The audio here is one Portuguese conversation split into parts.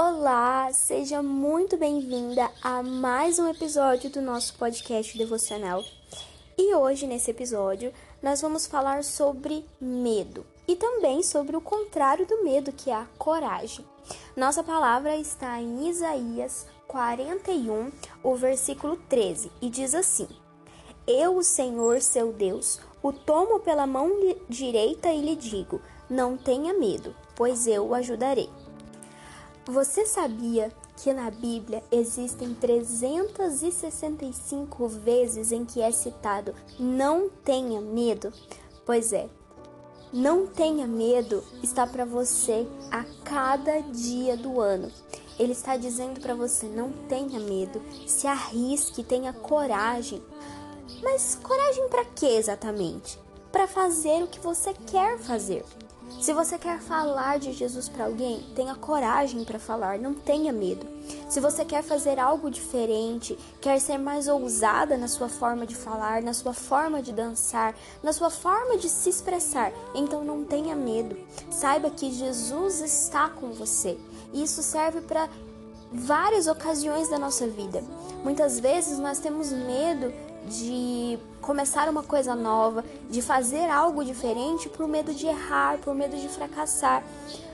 Olá, seja muito bem-vinda a mais um episódio do nosso podcast devocional. E hoje, nesse episódio, nós vamos falar sobre medo e também sobre o contrário do medo, que é a coragem. Nossa palavra está em Isaías 41, o versículo 13, e diz assim: Eu, o Senhor seu Deus, o tomo pela mão direita e lhe digo: Não tenha medo, pois eu o ajudarei. Você sabia que na Bíblia existem 365 vezes em que é citado não tenha medo? Pois é, não tenha medo está para você a cada dia do ano. Ele está dizendo para você não tenha medo, se arrisque, tenha coragem. Mas coragem para quê exatamente? Para fazer o que você quer fazer. Se você quer falar de Jesus para alguém, tenha coragem para falar, não tenha medo. Se você quer fazer algo diferente, quer ser mais ousada na sua forma de falar, na sua forma de dançar, na sua forma de se expressar, então não tenha medo. Saiba que Jesus está com você. E isso serve para várias ocasiões da nossa vida. Muitas vezes nós temos medo de começar uma coisa nova, de fazer algo diferente por medo de errar, por medo de fracassar.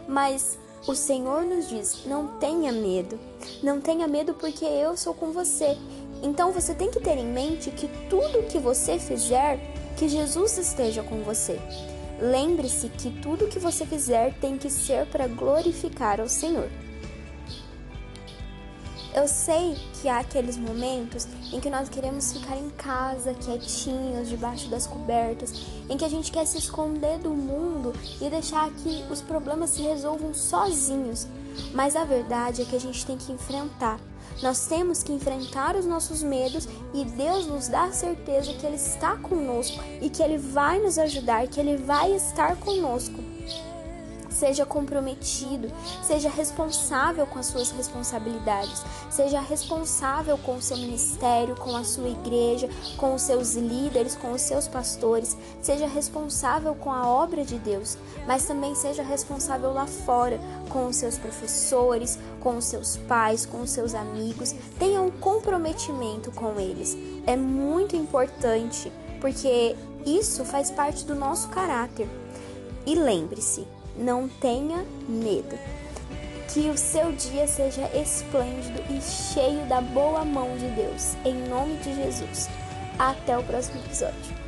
Mas o Senhor nos diz: não tenha medo. Não tenha medo porque eu sou com você. Então você tem que ter em mente que tudo que você fizer, que Jesus esteja com você. Lembre-se que tudo que você fizer tem que ser para glorificar ao Senhor. Eu sei que há aqueles momentos em que nós queremos ficar em casa, quietinhos, debaixo das cobertas, em que a gente quer se esconder do mundo e deixar que os problemas se resolvam sozinhos. Mas a verdade é que a gente tem que enfrentar. Nós temos que enfrentar os nossos medos e Deus nos dá a certeza que Ele está conosco e que Ele vai nos ajudar, que Ele vai estar conosco. Seja comprometido, seja responsável com as suas responsabilidades, seja responsável com o seu ministério, com a sua igreja, com os seus líderes, com os seus pastores, seja responsável com a obra de Deus, mas também seja responsável lá fora, com os seus professores, com os seus pais, com os seus amigos. Tenha um comprometimento com eles. É muito importante, porque isso faz parte do nosso caráter. E lembre-se, não tenha medo. Que o seu dia seja esplêndido e cheio da boa mão de Deus. Em nome de Jesus. Até o próximo episódio.